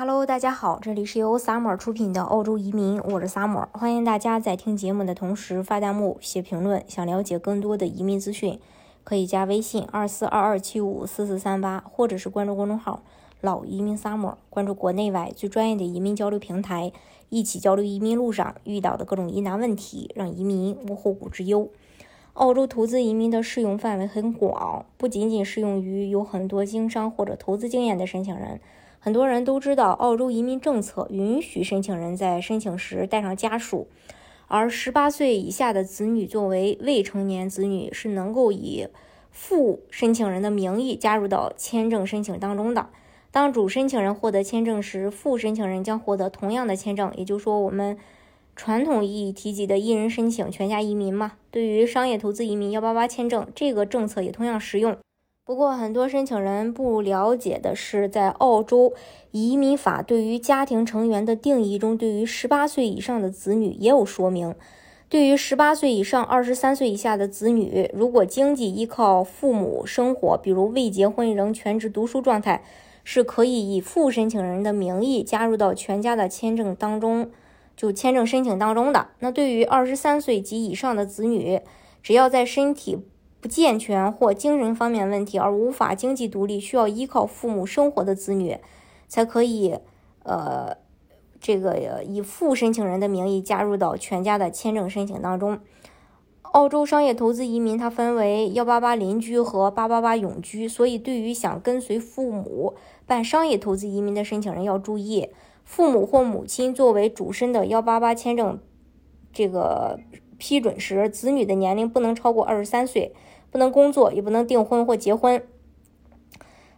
Hello，大家好，这里是由 Summer 出品的澳洲移民，我是 Summer，欢迎大家在听节目的同时发弹幕、写评论。想了解更多的移民资讯，可以加微信二四二二七五四四三八，或者是关注公众号“老移民 Summer”，关注国内外最专业的移民交流平台，一起交流移民路上遇到的各种疑难问题，让移民无后顾之忧。澳洲投资移民的适用范围很广，不仅仅适用于有很多经商或者投资经验的申请人。很多人都知道，澳洲移民政策允许申请人在申请时带上家属，而十八岁以下的子女作为未成年子女是能够以副申请人的名义加入到签证申请当中的。当主申请人获得签证时，副申请人将获得同样的签证。也就是说，我们传统意义提及的一人申请全家移民嘛，对于商业投资移民幺八八签证，这个政策也同样适用。不过，很多申请人不了解的是，在澳洲移民法对于家庭成员的定义中，对于十八岁以上的子女也有说明。对于十八岁以上、二十三岁以下的子女，如果经济依靠父母生活，比如未结婚仍全职读书状态，是可以以副申请人的名义加入到全家的签证当中，就签证申请当中的。那对于二十三岁及以上的子女，只要在身体不健全或精神方面问题而无法经济独立，需要依靠父母生活的子女，才可以，呃，这个以副申请人的名义加入到全家的签证申请当中。澳洲商业投资移民它分为幺八八邻居和八八八永居，所以对于想跟随父母办商业投资移民的申请人要注意，父母或母亲作为主申的幺八八签证，这个。批准时，子女的年龄不能超过二十三岁，不能工作，也不能订婚或结婚。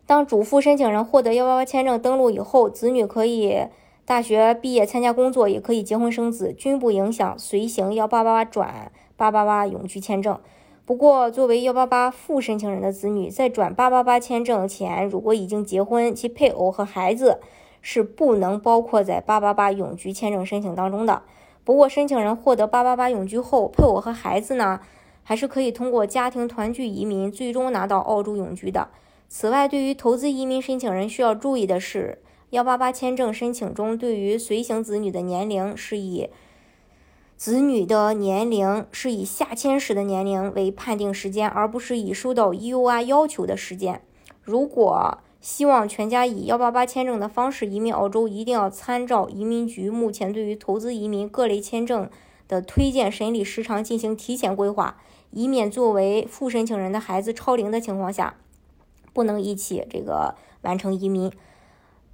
当主副申请人获得幺八八签证登录以后，子女可以大学毕业参加工作，也可以结婚生子，均不影响随行幺八八转八八八永居签证。不过，作为幺八八副申请人的子女，在转八八八签证前，如果已经结婚，其配偶和孩子是不能包括在八八八永居签证申请当中的。不过，申请人获得八八八永居后，配偶和孩子呢，还是可以通过家庭团聚移民最终拿到澳洲永居的。此外，对于投资移民申请人需要注意的是，幺八八签证申请中对于随行子女的年龄是以子女的年龄是以下签时的年龄为判定时间，而不是以收到 EUR 要求的时间。如果希望全家以幺八八签证的方式移民澳洲，一定要参照移民局目前对于投资移民各类签证的推荐审理时长进行提前规划，以免作为副申请人的孩子超龄的情况下，不能一起这个完成移民。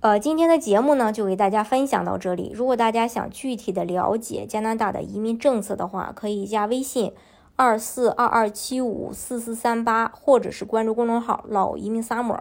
呃，今天的节目呢，就给大家分享到这里。如果大家想具体的了解加拿大的移民政策的话，可以加微信二四二二七五四四三八，或者是关注公众号老移民 summer。